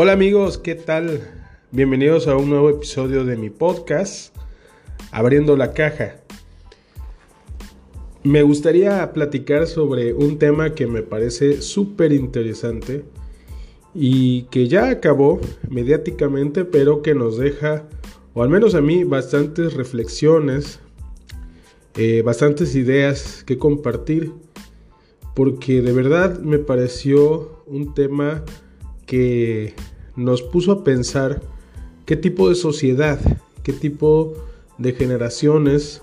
Hola amigos, ¿qué tal? Bienvenidos a un nuevo episodio de mi podcast, Abriendo la Caja. Me gustaría platicar sobre un tema que me parece súper interesante y que ya acabó mediáticamente, pero que nos deja, o al menos a mí, bastantes reflexiones, eh, bastantes ideas que compartir, porque de verdad me pareció un tema que nos puso a pensar qué tipo de sociedad, qué tipo de generaciones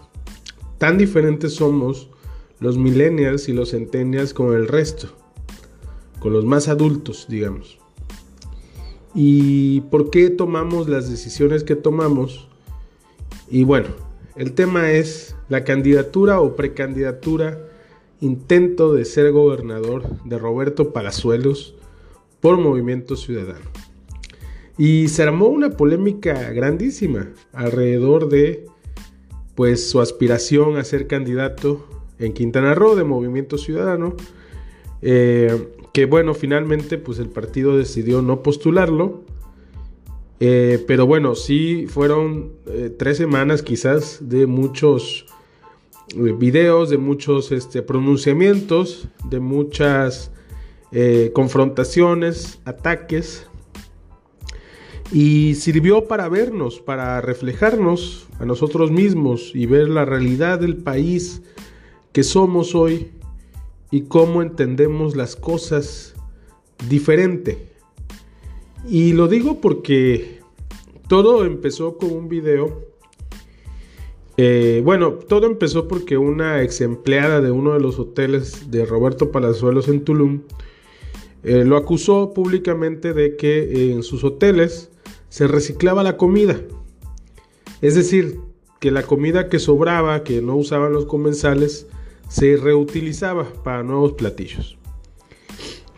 tan diferentes somos los millennials y los centennials con el resto, con los más adultos, digamos. Y por qué tomamos las decisiones que tomamos. Y bueno, el tema es la candidatura o precandidatura, intento de ser gobernador de Roberto Palazuelos por Movimiento Ciudadano. Y se armó una polémica grandísima alrededor de pues su aspiración a ser candidato en Quintana Roo de Movimiento Ciudadano. Eh, que bueno, finalmente pues el partido decidió no postularlo. Eh, pero bueno, sí fueron eh, tres semanas quizás de muchos videos, de muchos este, pronunciamientos, de muchas eh, confrontaciones, ataques, y sirvió para vernos, para reflejarnos a nosotros mismos y ver la realidad del país que somos hoy y cómo entendemos las cosas diferente. Y lo digo porque todo empezó con un video. Eh, bueno, todo empezó porque una ex empleada de uno de los hoteles de Roberto Palazuelos en Tulum eh, lo acusó públicamente de que en sus hoteles se reciclaba la comida. Es decir, que la comida que sobraba, que no usaban los comensales, se reutilizaba para nuevos platillos.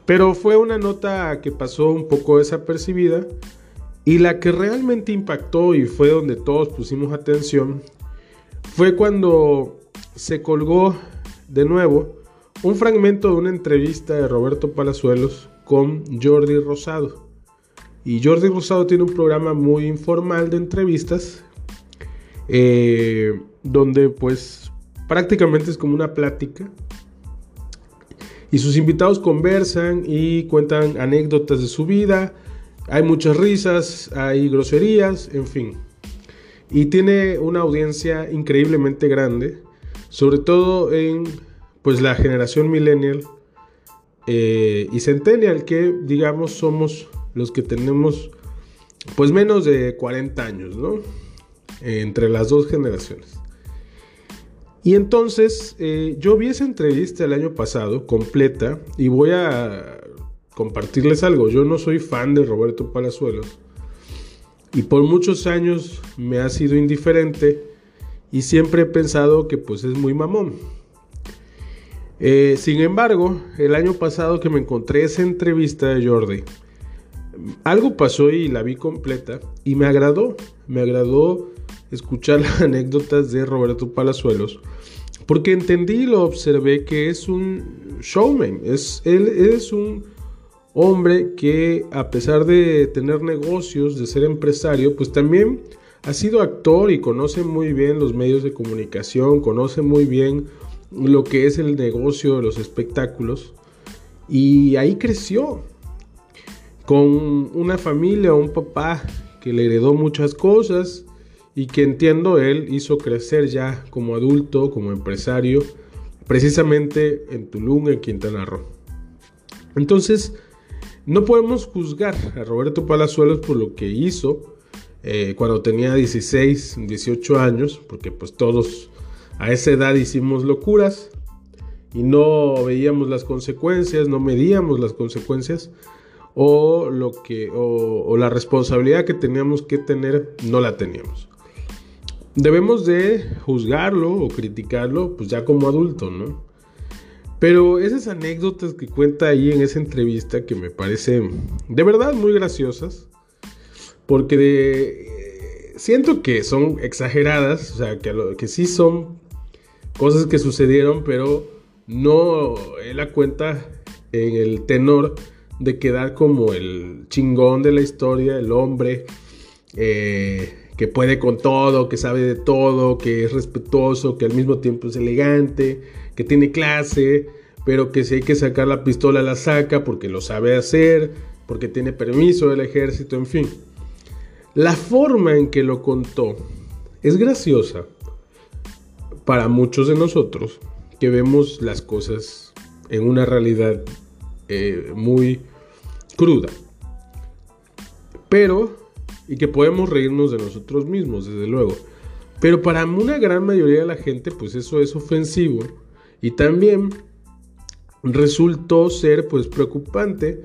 Pero fue una nota que pasó un poco desapercibida y la que realmente impactó y fue donde todos pusimos atención fue cuando se colgó de nuevo un fragmento de una entrevista de Roberto Palazuelos con Jordi Rosado. Y Jordi Rosado tiene un programa muy informal de entrevistas eh, donde pues prácticamente es como una plática y sus invitados conversan y cuentan anécdotas de su vida. Hay muchas risas, hay groserías, en fin. Y tiene una audiencia increíblemente grande, sobre todo en pues la generación millennial eh, y centennial, que digamos somos los que tenemos pues menos de 40 años, ¿no? entre las dos generaciones. Y entonces eh, yo vi esa entrevista el año pasado completa y voy a compartirles algo. Yo no soy fan de Roberto Palazuelos y por muchos años me ha sido indiferente y siempre he pensado que pues es muy mamón. Eh, sin embargo, el año pasado que me encontré esa entrevista de Jordi, algo pasó y la vi completa y me agradó, me agradó escuchar las anécdotas de Roberto Palazuelos, porque entendí y lo observé que es un showman, es, él es un hombre que a pesar de tener negocios, de ser empresario, pues también ha sido actor y conoce muy bien los medios de comunicación, conoce muy bien lo que es el negocio de los espectáculos. Y ahí creció con una familia, un papá que le heredó muchas cosas y que entiendo él hizo crecer ya como adulto, como empresario, precisamente en Tulum, en Quintana Roo. Entonces, no podemos juzgar a Roberto Palazuelos por lo que hizo eh, cuando tenía 16, 18 años, porque pues todos a esa edad hicimos locuras y no veíamos las consecuencias, no medíamos las consecuencias o lo que o, la responsabilidad que teníamos que tener no la teníamos. Debemos de juzgarlo o criticarlo pues ya como adulto, ¿no? Pero esas anécdotas que cuenta ahí en esa entrevista que me parecen de verdad muy graciosas, porque de, siento que son exageradas, o sea, que, que sí son cosas que sucedieron, pero no él la cuenta en el tenor de quedar como el chingón de la historia, el hombre eh, que puede con todo, que sabe de todo, que es respetuoso, que al mismo tiempo es elegante, que tiene clase, pero que si hay que sacar la pistola la saca porque lo sabe hacer, porque tiene permiso del ejército, en fin. La forma en que lo contó es graciosa para muchos de nosotros que vemos las cosas en una realidad eh, muy cruda. Pero, y que podemos reírnos de nosotros mismos, desde luego. Pero para una gran mayoría de la gente, pues eso es ofensivo. Y también resultó ser pues preocupante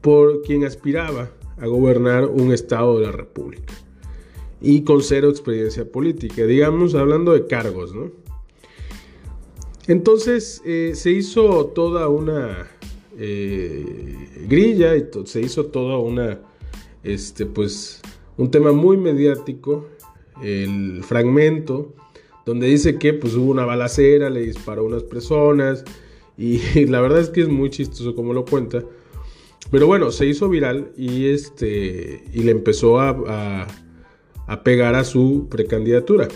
por quien aspiraba a gobernar un estado de la República y con cero experiencia política, digamos, hablando de cargos, ¿no? Entonces eh, se hizo toda una eh, grilla y se hizo toda una, este, pues, un tema muy mediático, el fragmento, donde dice que pues hubo una balacera, le disparó a unas personas y, la verdad es que es muy chistoso como lo cuenta. Pero bueno, se hizo viral y, este, y le empezó a, a, pegar a su precandidatura.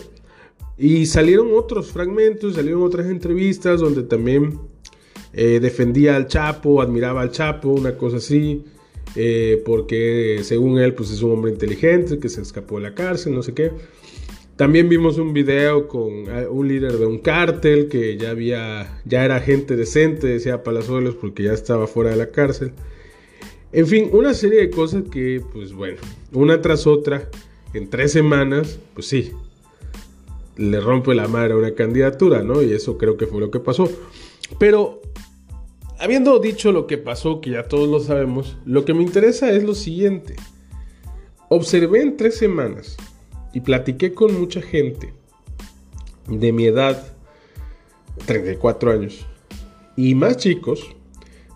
Y salieron otros fragmentos, salieron otras entrevistas donde también eh, defendía al Chapo, admiraba al Chapo, una cosa así, eh, porque según él pues es un hombre inteligente que se escapó de la cárcel, no sé qué. También vimos un video con eh, un líder de un cártel que ya había, ya era gente decente, decía Palazuelos, porque ya estaba fuera de la cárcel. En fin, una serie de cosas que, pues bueno, una tras otra, en tres semanas, pues sí, le rompe la madre a una candidatura, ¿no? Y eso creo que fue lo que pasó. Pero, habiendo dicho lo que pasó, que ya todos lo sabemos, lo que me interesa es lo siguiente. Observé en tres semanas y platiqué con mucha gente de mi edad, 34 años, y más chicos,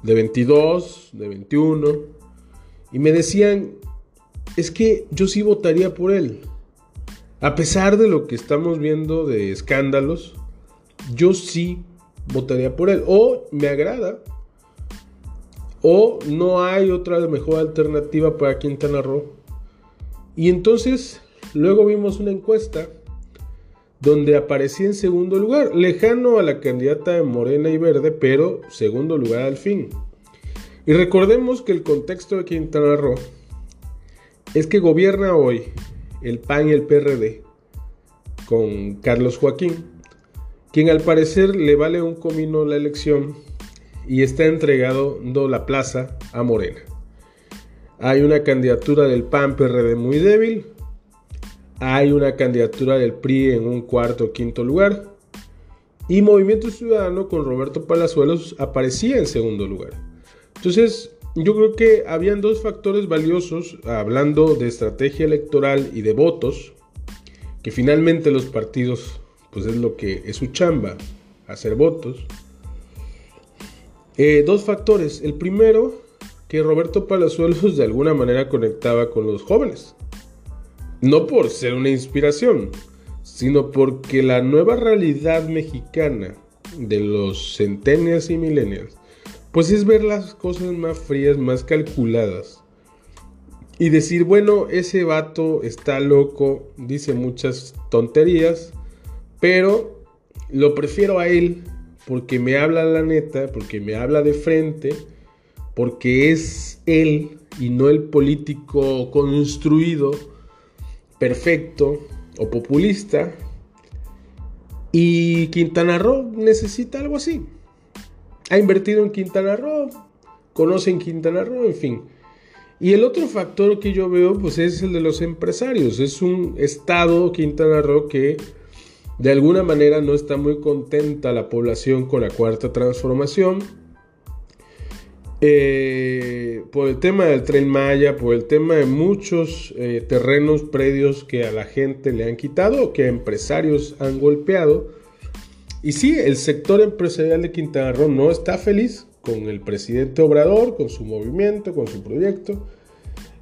de 22, de 21, y me decían, es que yo sí votaría por él. A pesar de lo que estamos viendo de escándalos, yo sí votaría por él. O me agrada. O no hay otra mejor alternativa para Quintana Roo. Y entonces Luego vimos una encuesta donde aparecía en segundo lugar, lejano a la candidata de Morena y Verde, pero segundo lugar al fin. Y recordemos que el contexto de Quintana Roo es que gobierna hoy el PAN y el PRD con Carlos Joaquín, quien al parecer le vale un comino la elección y está entregado la plaza a Morena. Hay una candidatura del PAN PRD muy débil, hay una candidatura del PRI en un cuarto o quinto lugar. Y Movimiento Ciudadano con Roberto Palazuelos aparecía en segundo lugar. Entonces, yo creo que habían dos factores valiosos hablando de estrategia electoral y de votos, que finalmente los partidos, pues es lo que es su chamba, hacer votos. Eh, dos factores. El primero, que Roberto Palazuelos de alguna manera conectaba con los jóvenes. No por ser una inspiración, sino porque la nueva realidad mexicana de los centenias y millennials, pues es ver las cosas más frías, más calculadas. Y decir, bueno, ese vato está loco, dice muchas tonterías, pero lo prefiero a él porque me habla la neta, porque me habla de frente, porque es él y no el político construido perfecto o populista. Y Quintana Roo necesita algo así. Ha invertido en Quintana Roo, conoce en Quintana Roo, en fin. Y el otro factor que yo veo pues es el de los empresarios. Es un estado Quintana Roo que de alguna manera no está muy contenta la población con la cuarta transformación eh, por el tema del tren Maya, por el tema de muchos eh, terrenos, predios que a la gente le han quitado, que a empresarios han golpeado. Y sí, el sector empresarial de Quintana Roo no está feliz con el presidente Obrador, con su movimiento, con su proyecto,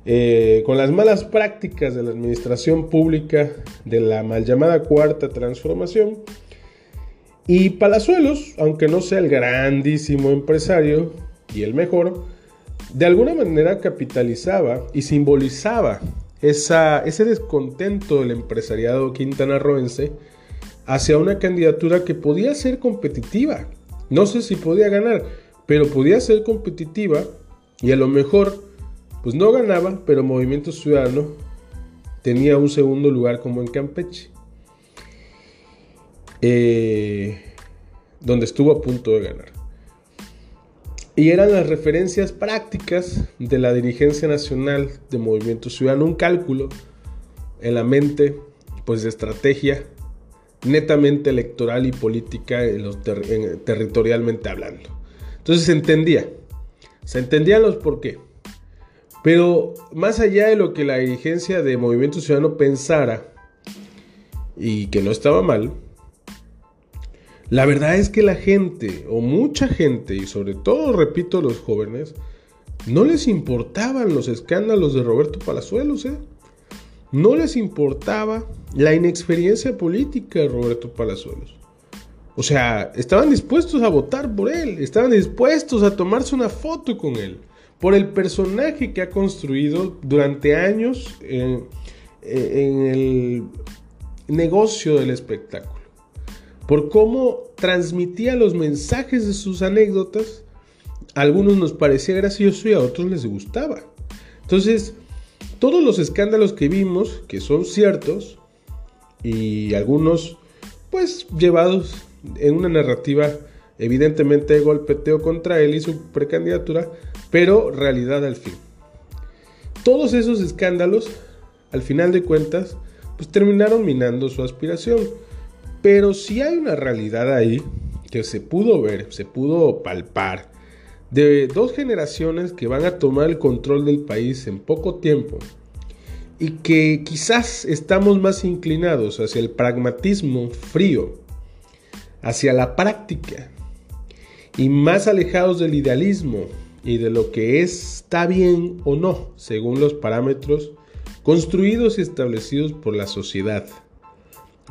eh, con las malas prácticas de la administración pública de la mal llamada cuarta transformación. Y Palazuelos, aunque no sea el grandísimo empresario, y el mejor, de alguna manera capitalizaba y simbolizaba ese descontento del empresariado quintanarroense hacia una candidatura que podía ser competitiva. No sé si podía ganar, pero podía ser competitiva y a lo mejor, pues no ganaba, pero Movimiento Ciudadano tenía un segundo lugar como en Campeche, eh, donde estuvo a punto de ganar. Y eran las referencias prácticas de la dirigencia nacional de Movimiento Ciudadano, un cálculo en la mente, pues de estrategia netamente electoral y política territorialmente hablando. Entonces se entendía, se entendían los por qué. Pero más allá de lo que la dirigencia de Movimiento Ciudadano pensara, y que no estaba mal, la verdad es que la gente, o mucha gente, y sobre todo, repito, los jóvenes, no les importaban los escándalos de Roberto Palazuelos, ¿eh? No les importaba la inexperiencia política de Roberto Palazuelos. O sea, estaban dispuestos a votar por él, estaban dispuestos a tomarse una foto con él, por el personaje que ha construido durante años en el negocio del espectáculo por cómo transmitía los mensajes de sus anécdotas. A algunos nos parecía gracioso y a otros les gustaba. Entonces, todos los escándalos que vimos, que son ciertos, y algunos, pues, llevados en una narrativa evidentemente de golpeteo contra él y su precandidatura, pero realidad al fin. Todos esos escándalos, al final de cuentas, pues terminaron minando su aspiración. Pero si hay una realidad ahí que se pudo ver, se pudo palpar, de dos generaciones que van a tomar el control del país en poco tiempo y que quizás estamos más inclinados hacia el pragmatismo frío, hacia la práctica y más alejados del idealismo y de lo que está bien o no según los parámetros construidos y establecidos por la sociedad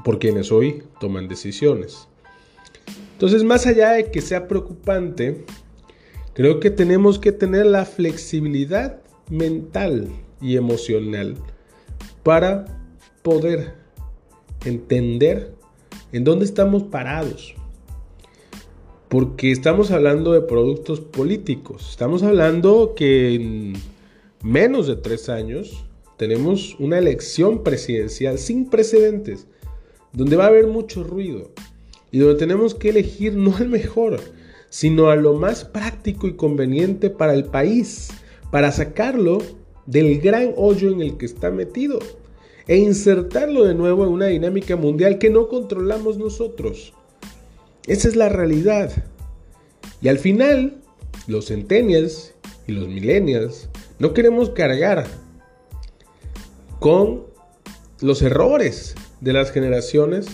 por quienes hoy toman decisiones. Entonces, más allá de que sea preocupante, creo que tenemos que tener la flexibilidad mental y emocional para poder entender en dónde estamos parados. Porque estamos hablando de productos políticos. Estamos hablando que en menos de tres años tenemos una elección presidencial sin precedentes donde va a haber mucho ruido y donde tenemos que elegir no al mejor, sino a lo más práctico y conveniente para el país, para sacarlo del gran hoyo en el que está metido e insertarlo de nuevo en una dinámica mundial que no controlamos nosotros. Esa es la realidad. Y al final, los centennials y los millennials no queremos cargar con los errores de las generaciones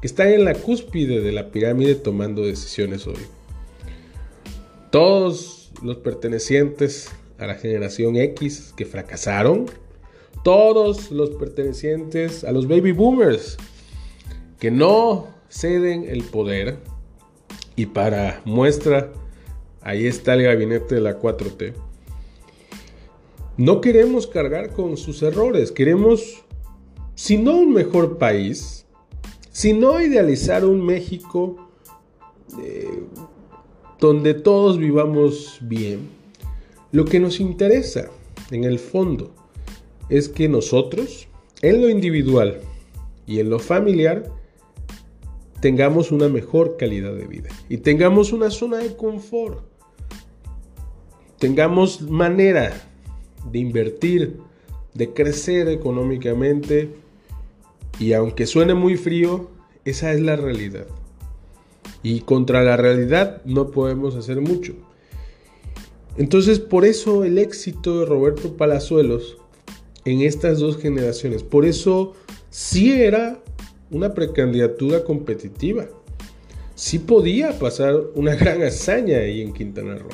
que están en la cúspide de la pirámide tomando decisiones hoy. Todos los pertenecientes a la generación X que fracasaron, todos los pertenecientes a los baby boomers que no ceden el poder y para muestra ahí está el gabinete de la 4T. No queremos cargar con sus errores, queremos si no un mejor país, si no idealizar un México eh, donde todos vivamos bien, lo que nos interesa en el fondo es que nosotros, en lo individual y en lo familiar, tengamos una mejor calidad de vida y tengamos una zona de confort, tengamos manera de invertir, de crecer económicamente, y aunque suene muy frío, esa es la realidad. Y contra la realidad no podemos hacer mucho. Entonces por eso el éxito de Roberto Palazuelos en estas dos generaciones, por eso sí era una precandidatura competitiva. Sí podía pasar una gran hazaña ahí en Quintana Roo.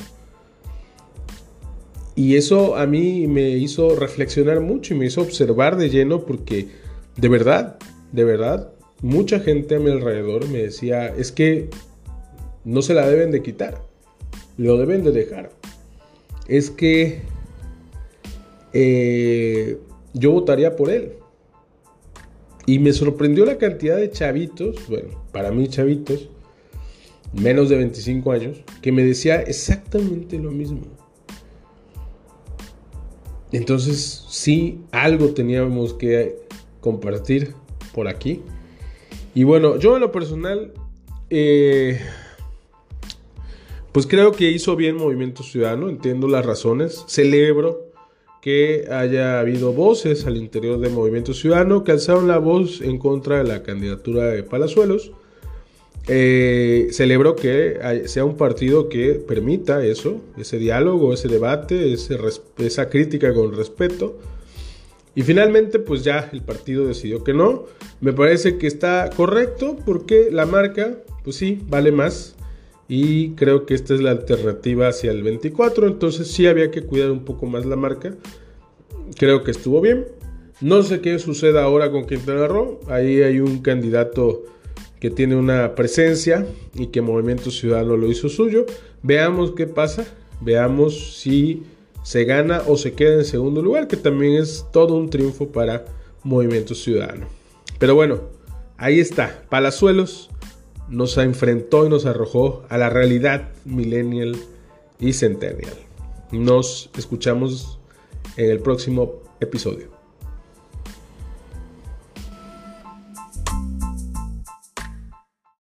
Y eso a mí me hizo reflexionar mucho y me hizo observar de lleno porque de verdad, de verdad, mucha gente a mi alrededor me decía, es que no se la deben de quitar, lo deben de dejar. es que eh, yo votaría por él. Y me sorprendió la cantidad de chavitos, bueno, para mí chavitos, menos de 25 años, que me decía exactamente lo mismo. Entonces, sí, algo teníamos que compartir por aquí. Y bueno, yo en lo personal, eh, pues creo que hizo bien Movimiento Ciudadano, entiendo las razones, celebro que haya habido voces al interior del Movimiento Ciudadano que alzaron la voz en contra de la candidatura de Palazuelos. Eh, celebro que sea un partido que permita eso, ese diálogo, ese debate, esa crítica con respeto. Y finalmente, pues ya el partido decidió que no. Me parece que está correcto porque la marca, pues sí, vale más. Y creo que esta es la alternativa hacia el 24. Entonces sí había que cuidar un poco más la marca. Creo que estuvo bien. No sé qué suceda ahora con Quintana Roo. Ahí hay un candidato que tiene una presencia y que Movimiento Ciudadano lo hizo suyo. Veamos qué pasa. Veamos si se gana o se queda en segundo lugar, que también es todo un triunfo para Movimiento Ciudadano. Pero bueno, ahí está. Palazuelos nos enfrentó y nos arrojó a la realidad millennial y centennial. Nos escuchamos en el próximo episodio.